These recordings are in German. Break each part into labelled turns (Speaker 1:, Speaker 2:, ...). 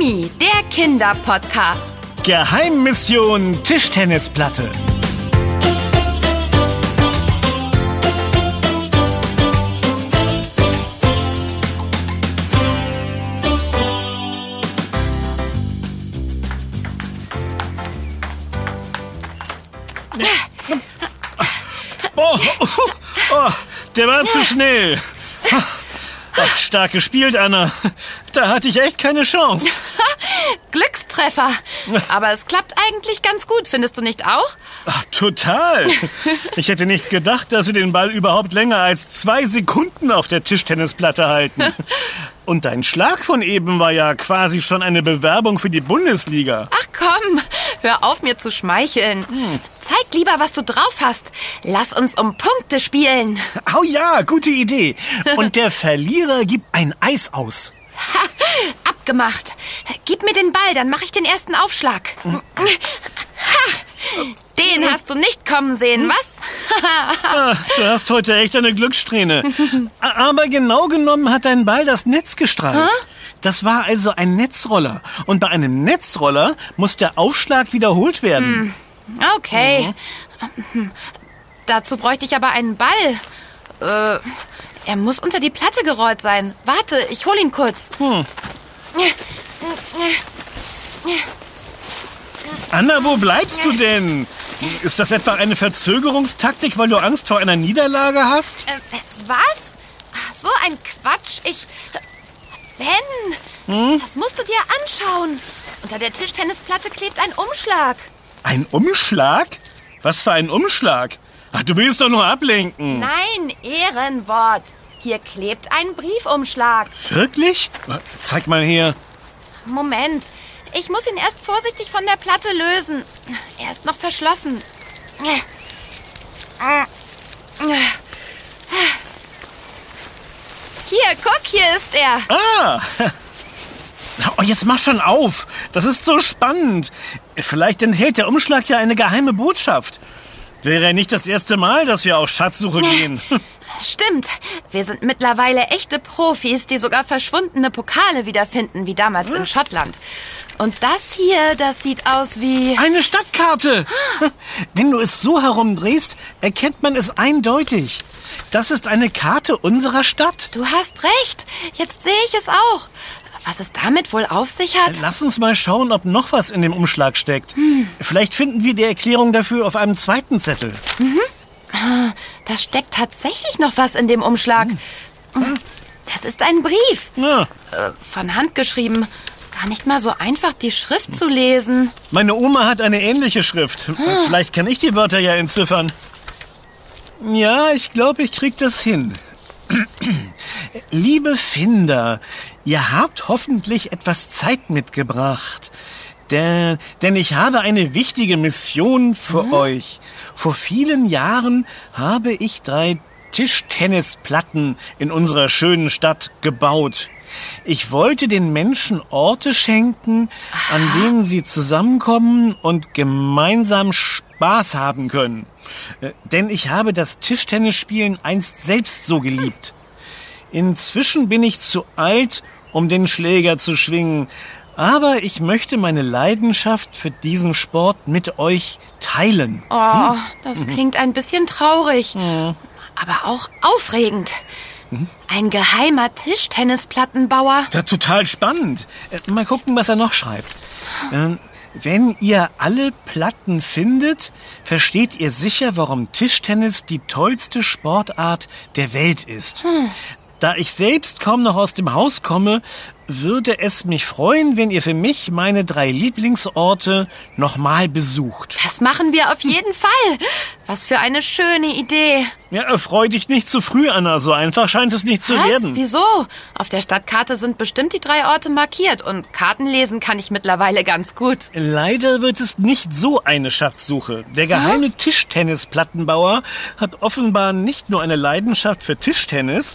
Speaker 1: Timmy, der Kinderpodcast.
Speaker 2: Geheimmission Tischtennisplatte. Oh, oh, oh, der war zu schnell. Ach, stark gespielt, Anna. Da hatte ich echt keine Chance.
Speaker 1: Glückstreffer. Aber es klappt eigentlich ganz gut, findest du nicht auch?
Speaker 2: Ach, total. Ich hätte nicht gedacht, dass wir den Ball überhaupt länger als zwei Sekunden auf der Tischtennisplatte halten. Und dein Schlag von eben war ja quasi schon eine Bewerbung für die Bundesliga.
Speaker 1: Ach komm, hör auf mir zu schmeicheln. Zeig lieber, was du drauf hast. Lass uns um Punkte spielen.
Speaker 2: Oh ja, gute Idee. Und der Verlierer gibt ein Eis aus.
Speaker 1: Ha, abgemacht. Gib mir den Ball, dann mache ich den ersten Aufschlag. Ha, den hast du nicht kommen sehen, was?
Speaker 2: Ah, du hast heute echt eine Glückssträhne. Aber genau genommen hat dein Ball das Netz gestreift. Das war also ein Netzroller. Und bei einem Netzroller muss der Aufschlag wiederholt werden.
Speaker 1: Okay. Dazu bräuchte ich aber einen Ball. Äh, er muss unter die Platte gerollt sein. Warte, ich hol ihn kurz.
Speaker 2: Anna, wo bleibst du denn? Ist das etwa eine Verzögerungstaktik, weil du Angst vor einer Niederlage hast?
Speaker 1: Äh, was? So ein Quatsch. Ich. Ben, das musst du dir anschauen. Unter der Tischtennisplatte klebt ein Umschlag.
Speaker 2: Ein Umschlag? Was für ein Umschlag? Ach, du willst doch nur ablenken.
Speaker 1: Nein, Ehrenwort. Hier klebt ein Briefumschlag.
Speaker 2: Wirklich? Zeig mal her.
Speaker 1: Moment, ich muss ihn erst vorsichtig von der Platte lösen. Er ist noch verschlossen. Hier, guck, hier ist er.
Speaker 2: Ah! Oh, jetzt mach schon auf. Das ist so spannend. Vielleicht enthält der Umschlag ja eine geheime Botschaft. Wäre ja nicht das erste Mal, dass wir auf Schatzsuche gehen.
Speaker 1: Stimmt, wir sind mittlerweile echte Profis, die sogar verschwundene Pokale wiederfinden, wie damals in Schottland. Und das hier, das sieht aus wie...
Speaker 2: Eine Stadtkarte! Wenn du es so herumdrehst, erkennt man es eindeutig. Das ist eine Karte unserer Stadt.
Speaker 1: Du hast recht, jetzt sehe ich es auch. Was es damit wohl auf sich hat?
Speaker 2: Lass uns mal schauen, ob noch was in dem Umschlag steckt. Vielleicht finden wir die Erklärung dafür auf einem zweiten Zettel.
Speaker 1: Da steckt tatsächlich noch was in dem Umschlag. Das ist ein Brief.
Speaker 2: Ja,
Speaker 1: Äh, von Hand geschrieben. Gar nicht mal so einfach, die Schrift zu lesen.
Speaker 2: meine Oma hat eine ähnliche Schrift. Vielleicht kann ich die Wörter ja entziffern. Ja, ich glaube, ich krieg das hin. Liebe Finder, ihr habt hoffentlich etwas Zeit mitgebracht. Der, denn ich habe eine wichtige Mission für euch. Vor vielen Jahren habe ich drei Tischtennisplatten in unserer schönen Stadt gebaut. Ich wollte den Menschen Orte schenken, an denen sie zusammenkommen und gemeinsam Spaß haben können. Äh, Denn ich habe das Tischtennisspielen einst selbst so geliebt. Inzwischen bin ich zu alt, um den Schläger zu schwingen, aber ich möchte meine Leidenschaft für diesen Sport mit euch teilen.
Speaker 1: Oh, das klingt ein bisschen traurig. Aber auch aufregend. Ein geheimer Tischtennisplattenbauer.
Speaker 2: Ja, total spannend. Äh, Mal gucken, was er noch schreibt. Ähm, Wenn ihr alle Platten findet, versteht ihr sicher, warum Tischtennis die tollste Sportart der Welt ist. Da ich selbst kaum noch aus dem Haus komme, würde es mich freuen, wenn ihr für mich meine drei Lieblingsorte nochmal besucht.
Speaker 1: Das machen wir auf jeden Fall. Was für eine schöne Idee.
Speaker 2: Ja, freu dich nicht zu früh, Anna. So einfach scheint es nicht zu
Speaker 1: Was?
Speaker 2: werden.
Speaker 1: Wieso? Auf der Stadtkarte sind bestimmt die drei Orte markiert und Karten lesen kann ich mittlerweile ganz gut.
Speaker 2: Leider wird es nicht so eine Schatzsuche. Der geheime Tischtennisplattenbauer hat offenbar nicht nur eine Leidenschaft für Tischtennis,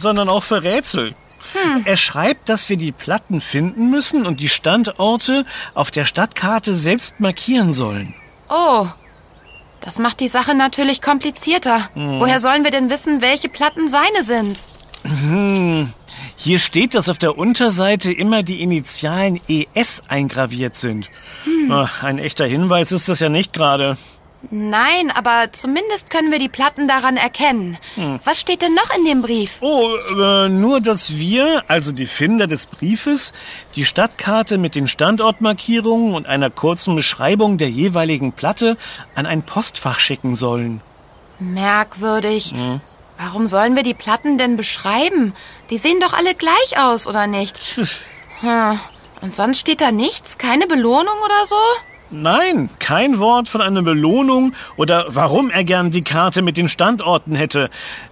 Speaker 2: sondern auch für Rätsel. Er schreibt, dass wir die Platten finden müssen und die Standorte auf der Stadtkarte selbst markieren sollen.
Speaker 1: Oh, das macht die Sache natürlich komplizierter. Woher sollen wir denn wissen, welche Platten seine sind?
Speaker 2: Hier steht, dass auf der Unterseite immer die Initialen ES eingraviert sind. Hm. Ach, ein echter Hinweis ist das ja nicht gerade.
Speaker 1: Nein, aber zumindest können wir die Platten daran erkennen. Hm. Was steht denn noch in dem Brief?
Speaker 2: Oh, äh, nur, dass wir, also die Finder des Briefes, die Stadtkarte mit den Standortmarkierungen und einer kurzen Beschreibung der jeweiligen Platte an ein Postfach schicken sollen.
Speaker 1: Merkwürdig. Hm. Warum sollen wir die Platten denn beschreiben? Die sehen doch alle gleich aus, oder nicht? Hm. Und sonst steht da nichts? Keine Belohnung oder so?
Speaker 2: Nein, kein Wort von einer Belohnung oder warum er gern die Karte mit den Standorten hätte.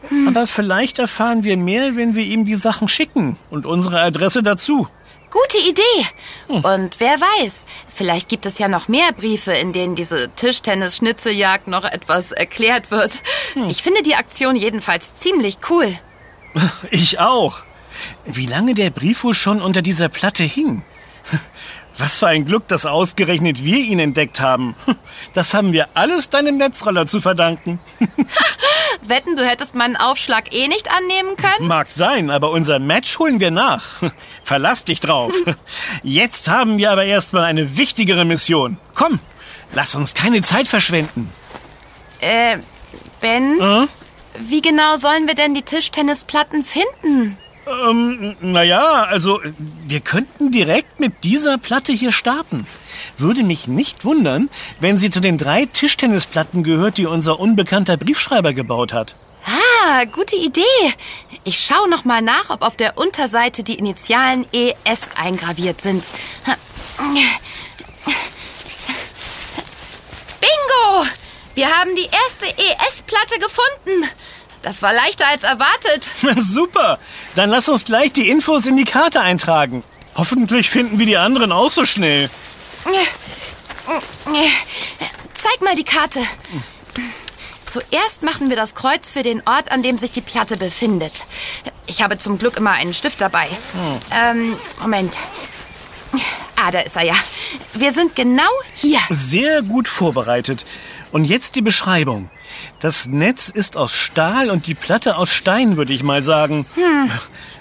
Speaker 2: Hm. Aber vielleicht erfahren wir mehr, wenn wir ihm die Sachen schicken und unsere Adresse dazu.
Speaker 1: Gute Idee. Hm. Und wer weiß, vielleicht gibt es ja noch mehr Briefe, in denen diese Tischtennis-Schnitzeljagd noch etwas erklärt wird. Hm. Ich finde die Aktion jedenfalls ziemlich cool.
Speaker 2: Ich auch. Wie lange der Brief wohl schon unter dieser Platte hing? Was für ein Glück, dass ausgerechnet wir ihn entdeckt haben. Das haben wir alles deinem Netzroller zu verdanken.
Speaker 1: Wetten, du hättest meinen Aufschlag eh nicht annehmen können?
Speaker 2: Mag sein, aber unser Match holen wir nach. Verlass dich drauf. Jetzt haben wir aber erstmal eine wichtigere Mission. Komm, lass uns keine Zeit verschwenden.
Speaker 1: Äh, Ben? Äh? Wie genau sollen wir denn die Tischtennisplatten finden?
Speaker 2: Ähm, naja, also wir könnten direkt mit dieser Platte hier starten. Würde mich nicht wundern, wenn sie zu den drei Tischtennisplatten gehört, die unser unbekannter Briefschreiber gebaut hat.
Speaker 1: Ah, gute Idee. Ich schaue noch mal nach, ob auf der Unterseite die Initialen ES eingraviert sind. Bingo! Wir haben die erste ES-Platte gefunden. Das war leichter als erwartet.
Speaker 2: Super. Dann lass uns gleich die Infos in die Karte eintragen. Hoffentlich finden wir die anderen auch so schnell.
Speaker 1: Zeig mal die Karte. Zuerst machen wir das Kreuz für den Ort, an dem sich die Platte befindet. Ich habe zum Glück immer einen Stift dabei. Hm. Ähm, Moment. Ah, da ist er ja. Wir sind genau hier.
Speaker 2: Sehr gut vorbereitet. Und jetzt die Beschreibung. Das Netz ist aus Stahl und die Platte aus Stein, würde ich mal sagen. Hm.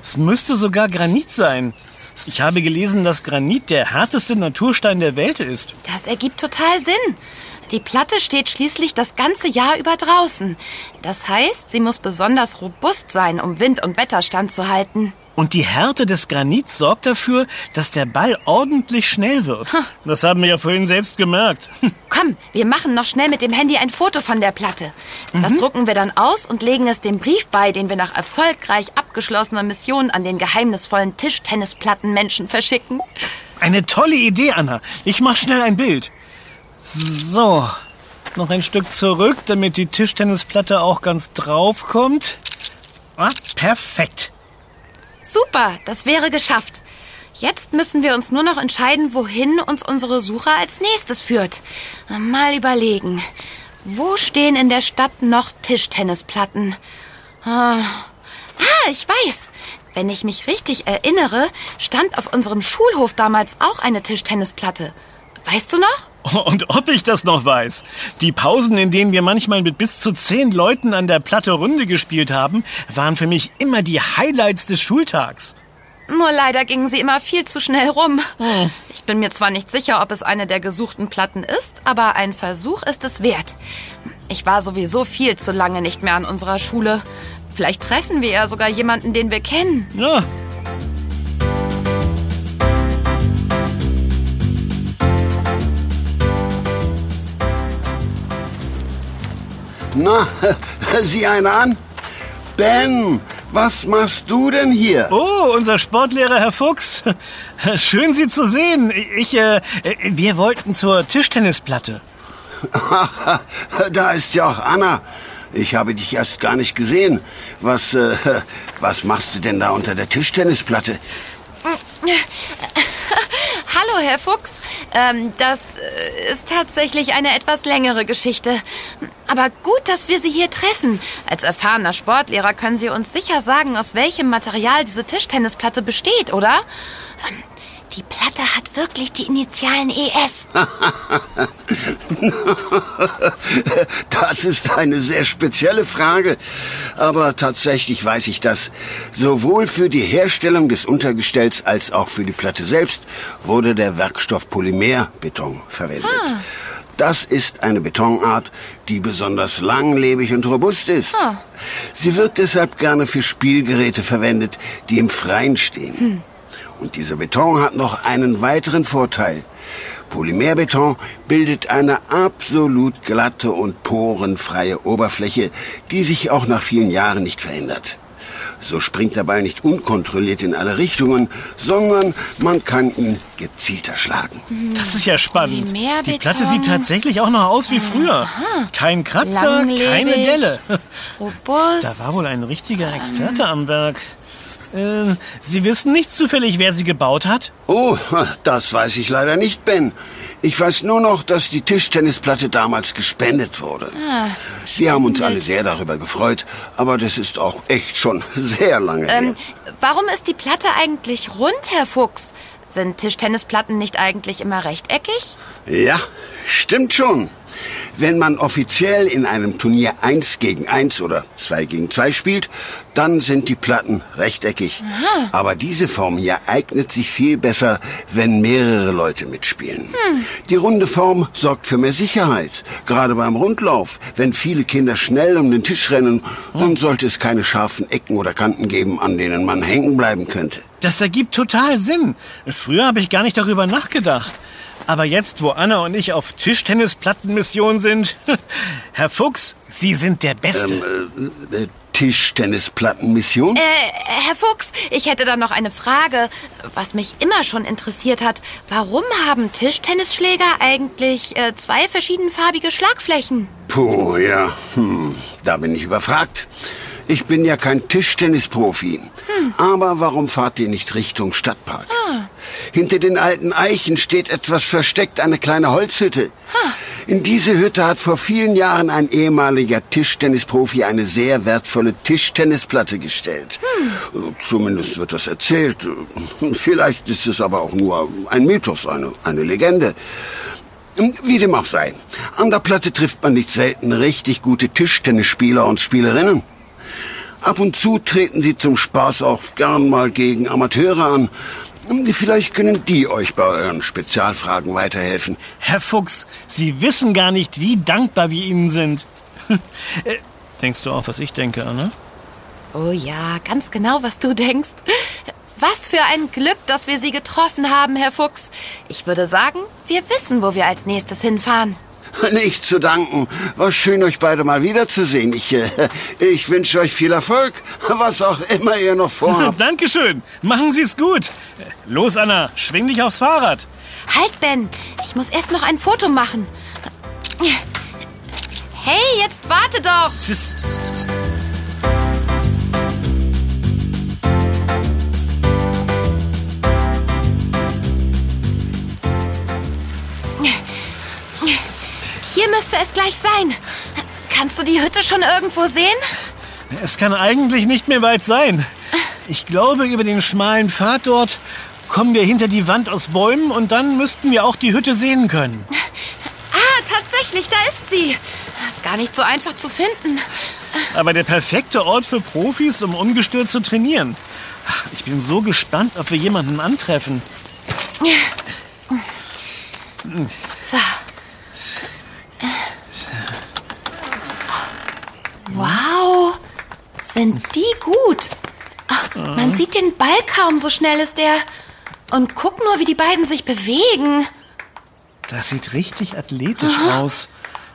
Speaker 2: Es müsste sogar Granit sein. Ich habe gelesen, dass Granit der härteste Naturstein der Welt ist.
Speaker 1: Das ergibt total Sinn. Die Platte steht schließlich das ganze Jahr über draußen. Das heißt, sie muss besonders robust sein, um Wind und Wetter standzuhalten.
Speaker 2: Und die Härte des Granits sorgt dafür, dass der Ball ordentlich schnell wird. Das haben wir ja vorhin selbst gemerkt.
Speaker 1: Komm, wir machen noch schnell mit dem Handy ein Foto von der Platte. Das mhm. drucken wir dann aus und legen es dem Brief bei, den wir nach erfolgreich abgeschlossener Mission an den geheimnisvollen Tischtennisplattenmenschen verschicken.
Speaker 2: Eine tolle Idee, Anna. Ich mach schnell ein Bild. So, noch ein Stück zurück, damit die Tischtennisplatte auch ganz drauf kommt. Ah, perfekt.
Speaker 1: Super, das wäre geschafft. Jetzt müssen wir uns nur noch entscheiden, wohin uns unsere Suche als nächstes führt. Mal überlegen. Wo stehen in der Stadt noch Tischtennisplatten? Ah, ah ich weiß. Wenn ich mich richtig erinnere, stand auf unserem Schulhof damals auch eine Tischtennisplatte. Weißt du noch?
Speaker 2: Und ob ich das noch weiß. Die Pausen, in denen wir manchmal mit bis zu zehn Leuten an der Platte Runde gespielt haben, waren für mich immer die Highlights des Schultags.
Speaker 1: Nur leider gingen sie immer viel zu schnell rum. Hm. Ich bin mir zwar nicht sicher, ob es eine der gesuchten Platten ist, aber ein Versuch ist es wert. Ich war sowieso viel zu lange nicht mehr an unserer Schule. Vielleicht treffen wir ja sogar jemanden, den wir kennen.
Speaker 2: Ja,
Speaker 3: Na, sieh einer an. Ben, was machst du denn hier?
Speaker 2: Oh, unser Sportlehrer Herr Fuchs. Schön, Sie zu sehen. Ich, äh, wir wollten zur Tischtennisplatte.
Speaker 3: Ach, da ist ja auch Anna. Ich habe dich erst gar nicht gesehen. Was, äh, was machst du denn da unter der Tischtennisplatte?
Speaker 1: Hallo, Herr Fuchs. Ähm, das äh, ist tatsächlich eine etwas längere Geschichte. Aber gut, dass wir Sie hier treffen. Als erfahrener Sportlehrer können Sie uns sicher sagen, aus welchem Material diese Tischtennisplatte besteht, oder? Die Platte hat wirklich die Initialen ES.
Speaker 3: Das ist eine sehr spezielle Frage. Aber tatsächlich weiß ich das. Sowohl für die Herstellung des Untergestells als auch für die Platte selbst wurde der Werkstoff Polymerbeton verwendet. Das ist eine Betonart, die besonders langlebig und robust ist. Sie wird deshalb gerne für Spielgeräte verwendet, die im Freien stehen. Und dieser Beton hat noch einen weiteren Vorteil. Polymerbeton bildet eine absolut glatte und porenfreie Oberfläche, die sich auch nach vielen Jahren nicht verändert. So springt der Ball nicht unkontrolliert in alle Richtungen, sondern man kann ihn gezielter schlagen.
Speaker 2: Das ist ja spannend. Die Platte sieht tatsächlich auch noch aus wie früher. Kein Kratzer,
Speaker 1: Langlebig.
Speaker 2: keine Delle.
Speaker 1: Robust.
Speaker 2: Da war wohl ein richtiger Experte am Werk. Äh, Sie wissen nicht zufällig, wer sie gebaut hat?
Speaker 3: Oh, das weiß ich leider nicht, Ben. Ich weiß nur noch, dass die Tischtennisplatte damals gespendet wurde. Wir haben uns alle sehr darüber gefreut, aber das ist auch echt schon sehr lange her.
Speaker 1: Ähm, warum ist die Platte eigentlich rund, Herr Fuchs? Sind Tischtennisplatten nicht eigentlich immer rechteckig?
Speaker 3: Ja, stimmt schon. Wenn man offiziell in einem Turnier 1 gegen 1 oder 2 gegen 2 spielt, dann sind die Platten rechteckig. Aber diese Form hier eignet sich viel besser, wenn mehrere Leute mitspielen. Die runde Form sorgt für mehr Sicherheit. Gerade beim Rundlauf. Wenn viele Kinder schnell um den Tisch rennen, dann sollte es keine scharfen Ecken oder Kanten geben, an denen man hängen bleiben könnte.
Speaker 2: Das ergibt total Sinn. Früher habe ich gar nicht darüber nachgedacht. Aber jetzt, wo Anna und ich auf Tischtennisplattenmission sind, Herr Fuchs, Sie sind der Beste.
Speaker 3: Äh, äh, Tischtennisplattenmission?
Speaker 1: Äh, Herr Fuchs, ich hätte da noch eine Frage, was mich immer schon interessiert hat. Warum haben Tischtennisschläger eigentlich äh, zwei verschiedenfarbige Schlagflächen?
Speaker 3: Puh, ja. Hm, da bin ich überfragt. Ich bin ja kein Tischtennisprofi. Aber warum fahrt ihr nicht Richtung Stadtpark? Hinter den alten Eichen steht etwas versteckt, eine kleine Holzhütte. In diese Hütte hat vor vielen Jahren ein ehemaliger Tischtennisprofi eine sehr wertvolle Tischtennisplatte gestellt. Zumindest wird das erzählt. Vielleicht ist es aber auch nur ein Mythos, eine, eine Legende. Wie dem auch sei. An der Platte trifft man nicht selten richtig gute Tischtennisspieler und Spielerinnen. Ab und zu treten sie zum Spaß auch gern mal gegen Amateure an. Vielleicht können die euch bei euren Spezialfragen weiterhelfen.
Speaker 2: Herr Fuchs, Sie wissen gar nicht, wie dankbar wir Ihnen sind. Äh, Denkst du auch, was ich denke, Anna?
Speaker 1: Oh ja, ganz genau, was du denkst. Was für ein Glück, dass wir Sie getroffen haben, Herr Fuchs. Ich würde sagen, wir wissen, wo wir als nächstes hinfahren.
Speaker 3: Nicht zu danken. War schön, euch beide mal wiederzusehen. Ich, äh, ich wünsche euch viel Erfolg, was auch immer ihr noch vorhabt.
Speaker 2: Dankeschön. Machen Sie es gut. Los, Anna, schwing dich aufs Fahrrad.
Speaker 1: Halt, Ben, ich muss erst noch ein Foto machen. Hey, jetzt warte doch. Hier müsste es gleich sein. Kannst du die Hütte schon irgendwo sehen?
Speaker 2: Es kann eigentlich nicht mehr weit sein. Ich glaube, über den schmalen Pfad dort kommen wir hinter die Wand aus Bäumen und dann müssten wir auch die Hütte sehen können.
Speaker 1: Ah, tatsächlich, da ist sie. Gar nicht so einfach zu finden.
Speaker 2: Aber der perfekte Ort für Profis, um ungestört zu trainieren. Ich bin so gespannt, ob wir jemanden antreffen.
Speaker 1: So. Wow, sind die gut. Ach, man sieht den Ball kaum, so schnell ist der. Und guck nur, wie die beiden sich bewegen.
Speaker 2: Das sieht richtig athletisch aus.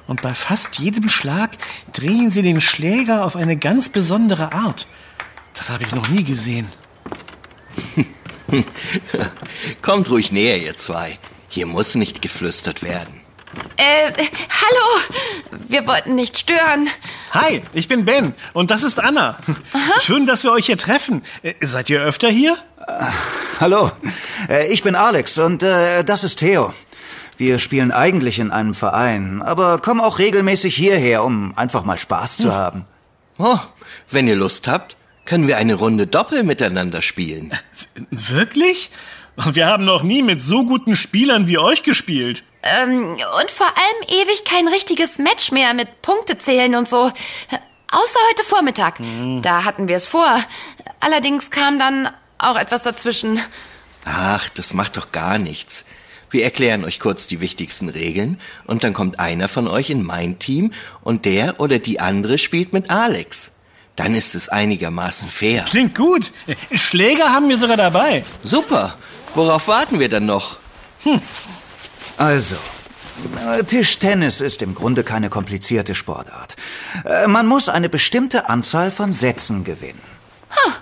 Speaker 2: Und bei fast jedem Schlag drehen sie den Schläger auf eine ganz besondere Art. Das habe ich noch nie gesehen.
Speaker 4: Kommt ruhig näher, ihr zwei. Hier muss nicht geflüstert werden.
Speaker 1: Äh, hallo. Wir wollten nicht stören.
Speaker 2: Hi, ich bin Ben und das ist Anna. Schön, dass wir euch hier treffen. Äh, Seid ihr öfter hier?
Speaker 5: Hallo, äh, ich bin Alex und äh, das ist Theo. Wir spielen eigentlich in einem Verein, aber kommen auch regelmäßig hierher, um einfach mal Spaß zu haben.
Speaker 4: Oh, wenn ihr Lust habt, können wir eine Runde Doppel miteinander spielen.
Speaker 2: Wirklich? Wir haben noch nie mit so guten Spielern wie euch gespielt.
Speaker 1: Ähm, und vor allem ewig kein richtiges Match mehr mit Punktezählen und so. Außer heute Vormittag. Mhm. Da hatten wir es vor. Allerdings kam dann auch etwas dazwischen.
Speaker 4: Ach, das macht doch gar nichts. Wir erklären euch kurz die wichtigsten Regeln und dann kommt einer von euch in mein Team und der oder die andere spielt mit Alex. Dann ist es einigermaßen fair.
Speaker 2: Klingt gut. Schläger haben wir sogar dabei.
Speaker 4: Super. Worauf warten wir dann noch? Hm.
Speaker 5: Also, äh, Tischtennis ist im Grunde keine komplizierte Sportart. Äh, man muss eine bestimmte Anzahl von Sätzen gewinnen. Huh.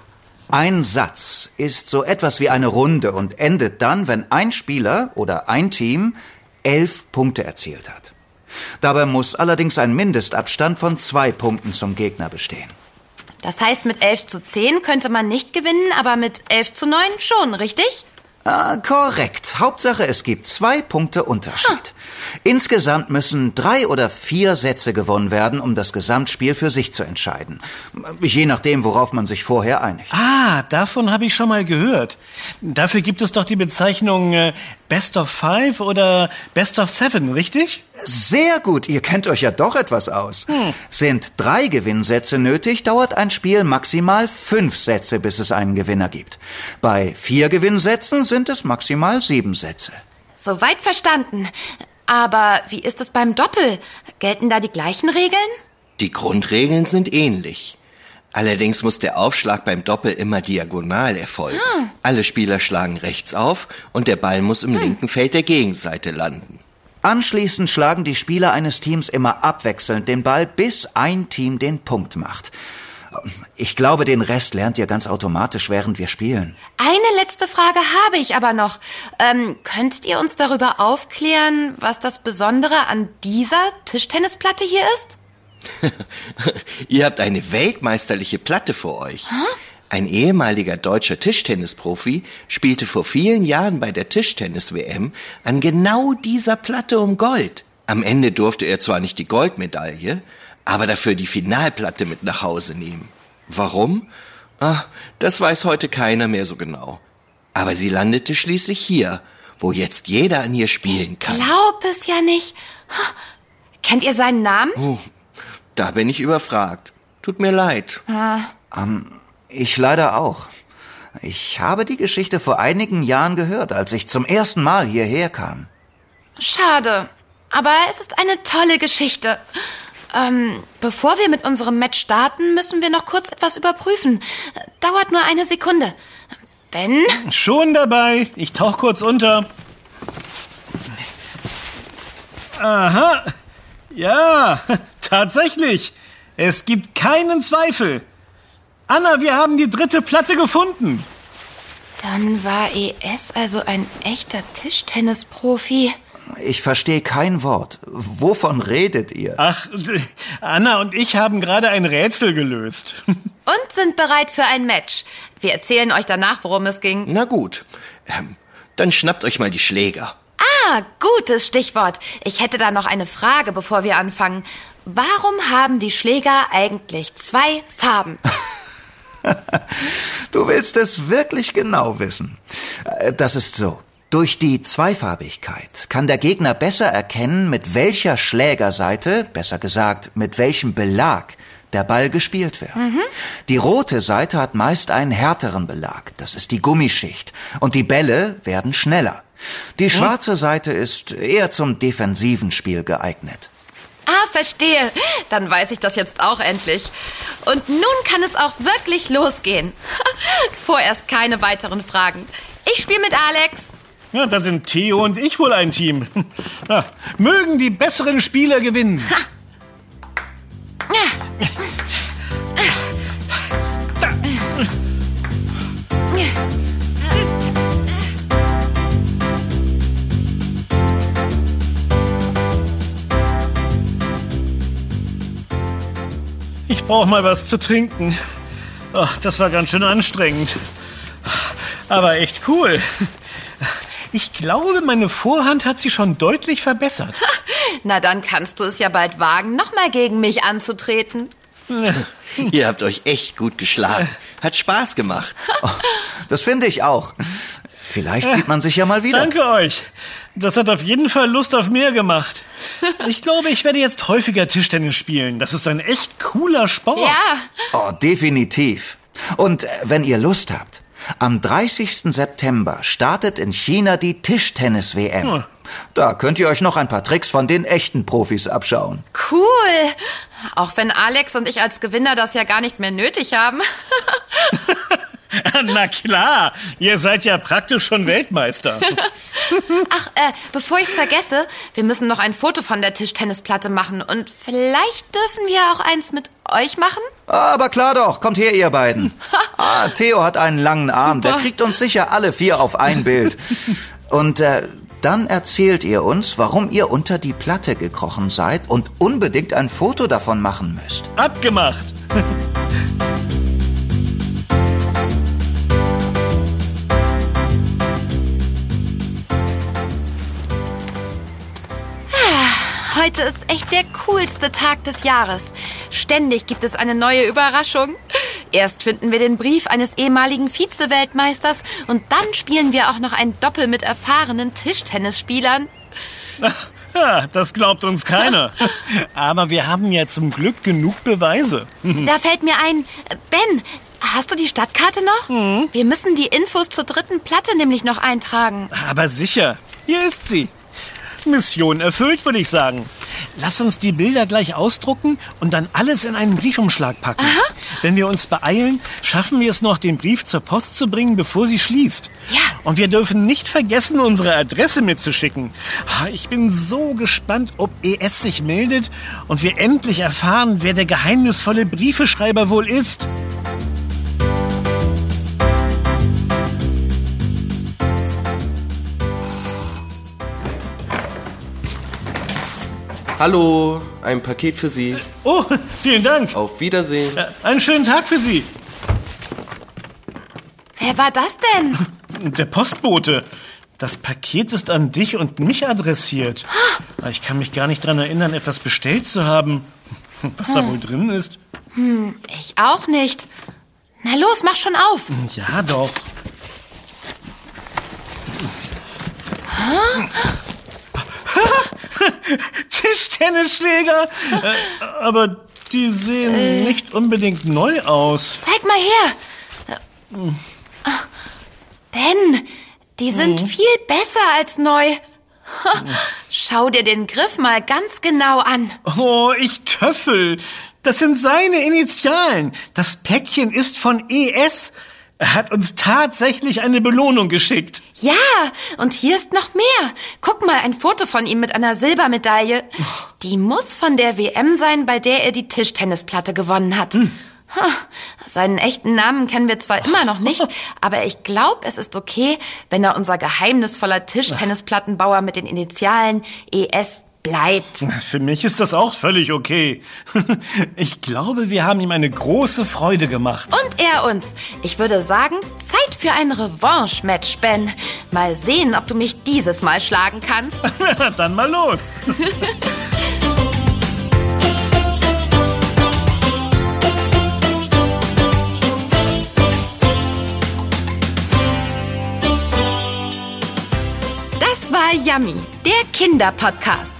Speaker 5: Ein Satz ist so etwas wie eine Runde und endet dann, wenn ein Spieler oder ein Team elf Punkte erzielt hat. Dabei muss allerdings ein Mindestabstand von zwei Punkten zum Gegner bestehen.
Speaker 1: Das heißt, mit 11 zu 10 könnte man nicht gewinnen, aber mit 11 zu 9 schon, richtig?
Speaker 5: Ah, korrekt. Hauptsache, es gibt zwei Punkte Unterschied. Insgesamt müssen drei oder vier Sätze gewonnen werden, um das Gesamtspiel für sich zu entscheiden. Je nachdem, worauf man sich vorher einigt.
Speaker 2: Ah, davon habe ich schon mal gehört. Dafür gibt es doch die Bezeichnung äh, Best of Five oder Best of Seven, richtig?
Speaker 5: Sehr gut, ihr kennt euch ja doch etwas aus. Hm. Sind drei Gewinnsätze nötig, dauert ein Spiel maximal fünf Sätze, bis es einen Gewinner gibt. Bei vier Gewinnsätzen sind es maximal sieben Sätze.
Speaker 1: Soweit verstanden. Aber wie ist es beim Doppel? Gelten da die gleichen Regeln?
Speaker 4: Die Grundregeln sind ähnlich. Allerdings muss der Aufschlag beim Doppel immer diagonal erfolgen. Hm. Alle Spieler schlagen rechts auf und der Ball muss im hm. linken Feld der Gegenseite landen.
Speaker 5: Anschließend schlagen die Spieler eines Teams immer abwechselnd den Ball, bis ein Team den Punkt macht. Ich glaube, den Rest lernt ihr ganz automatisch, während wir spielen.
Speaker 1: Eine letzte Frage habe ich aber noch. Ähm, könntet ihr uns darüber aufklären, was das Besondere an dieser Tischtennisplatte hier ist?
Speaker 4: ihr habt eine weltmeisterliche Platte vor euch. Huh? Ein ehemaliger deutscher Tischtennisprofi spielte vor vielen Jahren bei der Tischtennis-WM an genau dieser Platte um Gold. Am Ende durfte er zwar nicht die Goldmedaille, aber dafür die Finalplatte mit nach Hause nehmen. Warum? Ah, das weiß heute keiner mehr so genau. Aber sie landete schließlich hier, wo jetzt jeder an ihr spielen kann.
Speaker 1: Ich glaub es ja nicht. Kennt ihr seinen Namen? Oh,
Speaker 4: da bin ich überfragt. Tut mir leid.
Speaker 5: Ah. Ähm, ich leider auch. Ich habe die Geschichte vor einigen Jahren gehört, als ich zum ersten Mal hierher kam.
Speaker 1: Schade. Aber es ist eine tolle Geschichte. Ähm, bevor wir mit unserem Match starten, müssen wir noch kurz etwas überprüfen. Dauert nur eine Sekunde. Ben?
Speaker 2: Schon dabei. Ich tauch kurz unter. Aha. Ja, tatsächlich. Es gibt keinen Zweifel. Anna, wir haben die dritte Platte gefunden.
Speaker 1: Dann war ES also ein echter Tischtennisprofi.
Speaker 5: Ich verstehe kein Wort. Wovon redet ihr?
Speaker 2: Ach, Anna und ich haben gerade ein Rätsel gelöst.
Speaker 1: Und sind bereit für ein Match. Wir erzählen euch danach, worum es ging.
Speaker 4: Na gut. Ähm, dann schnappt euch mal die Schläger.
Speaker 1: Ah, gutes Stichwort. Ich hätte da noch eine Frage, bevor wir anfangen. Warum haben die Schläger eigentlich zwei Farben?
Speaker 5: du willst es wirklich genau wissen. Äh, das ist so. Durch die Zweifarbigkeit kann der Gegner besser erkennen, mit welcher Schlägerseite, besser gesagt, mit welchem Belag der Ball gespielt wird. Mhm. Die rote Seite hat meist einen härteren Belag, das ist die Gummischicht, und die Bälle werden schneller. Die mhm. schwarze Seite ist eher zum defensiven Spiel geeignet.
Speaker 1: Ah, verstehe. Dann weiß ich das jetzt auch endlich. Und nun kann es auch wirklich losgehen. Vorerst keine weiteren Fragen. Ich spiele mit Alex.
Speaker 2: Ja, da sind Theo und ich wohl ein Team. Ja, mögen die besseren Spieler gewinnen. Ha. Ich brauche mal was zu trinken. Ach, das war ganz schön anstrengend. Aber echt cool. Ich glaube, meine Vorhand hat sie schon deutlich verbessert.
Speaker 1: Na, dann kannst du es ja bald wagen, nochmal gegen mich anzutreten.
Speaker 4: Ihr habt euch echt gut geschlagen. Hat Spaß gemacht.
Speaker 5: Oh, das finde ich auch. Vielleicht sieht man sich ja mal wieder.
Speaker 2: Danke euch. Das hat auf jeden Fall Lust auf mehr gemacht. Ich glaube, ich werde jetzt häufiger Tischtennis spielen. Das ist ein echt cooler Sport.
Speaker 1: Ja,
Speaker 5: Oh, definitiv. Und äh, wenn ihr Lust habt, am 30. September startet in China die Tischtennis-WM.
Speaker 2: Hm.
Speaker 5: Da könnt ihr euch noch ein paar Tricks von den echten Profis abschauen.
Speaker 1: cool. Auch wenn Alex und ich als Gewinner das ja gar nicht mehr nötig haben.
Speaker 2: Na klar, ihr seid ja praktisch schon Weltmeister.
Speaker 1: Ach, äh, bevor ich's vergesse, wir müssen noch ein Foto von der Tischtennisplatte machen und vielleicht dürfen wir auch eins mit euch machen?
Speaker 5: Aber klar doch, kommt her, ihr beiden. Ah, Theo hat einen langen Arm, der
Speaker 1: Super.
Speaker 5: kriegt uns sicher alle vier auf ein Bild. Und äh, dann erzählt ihr uns, warum ihr unter die Platte gekrochen seid und unbedingt ein Foto davon machen müsst.
Speaker 2: Abgemacht.
Speaker 1: Heute ist echt der coolste Tag des Jahres. Ständig gibt es eine neue Überraschung. Erst finden wir den Brief eines ehemaligen Vize-Weltmeisters und dann spielen wir auch noch ein Doppel mit erfahrenen Tischtennisspielern.
Speaker 2: Ja, das glaubt uns keiner. Aber wir haben ja zum Glück genug Beweise.
Speaker 1: Da fällt mir ein, Ben, hast du die Stadtkarte noch? Wir müssen die Infos zur dritten Platte nämlich noch eintragen.
Speaker 2: Aber sicher, hier ist sie. Mission erfüllt, würde ich sagen. Lass uns die Bilder gleich ausdrucken und dann alles in einen Briefumschlag packen. Wenn wir uns beeilen, schaffen wir es noch, den Brief zur Post zu bringen, bevor sie schließt.
Speaker 1: Ja.
Speaker 2: Und wir dürfen nicht vergessen, unsere Adresse mitzuschicken. Ich bin so gespannt, ob ES sich meldet und wir endlich erfahren, wer der geheimnisvolle Briefeschreiber wohl ist.
Speaker 6: Hallo, ein Paket für Sie.
Speaker 2: Oh, vielen Dank.
Speaker 6: Auf Wiedersehen.
Speaker 2: Einen schönen Tag für Sie.
Speaker 1: Wer war das denn?
Speaker 2: Der Postbote. Das Paket ist an dich und mich adressiert. Ich kann mich gar nicht dran erinnern, etwas bestellt zu haben. Was da wohl drin ist?
Speaker 1: Ich auch nicht. Na los, mach schon auf.
Speaker 2: Ja, doch. Tischtennisschläger. Äh, aber die sehen nicht unbedingt neu aus.
Speaker 1: Zeig mal her. Äh, ah, Ben, die sind viel besser als neu. Ha, Schau dir den Griff mal ganz genau an.
Speaker 2: Oh, ich Töffel. Das sind seine Initialen. Das Päckchen ist von ES. Er hat uns tatsächlich eine Belohnung geschickt.
Speaker 1: Ja, und hier ist noch mehr. Guck mal, ein Foto von ihm mit einer Silbermedaille. Die muss von der WM sein, bei der er die Tischtennisplatte gewonnen hat. Ha, Seinen echten Namen kennen wir zwar immer noch nicht, aber ich glaube, es ist okay, wenn er unser geheimnisvoller Tischtennisplattenbauer mit den Initialen ES bleibt.
Speaker 2: Für mich ist das auch völlig okay. Ich glaube, wir haben ihm eine große Freude gemacht.
Speaker 1: Und er uns. Ich würde sagen, Zeit für ein Revanche-Match, Ben. Mal sehen, ob du mich dieses Mal schlagen kannst.
Speaker 2: Dann mal los.
Speaker 1: Das war Yummy, der Kinderpodcast.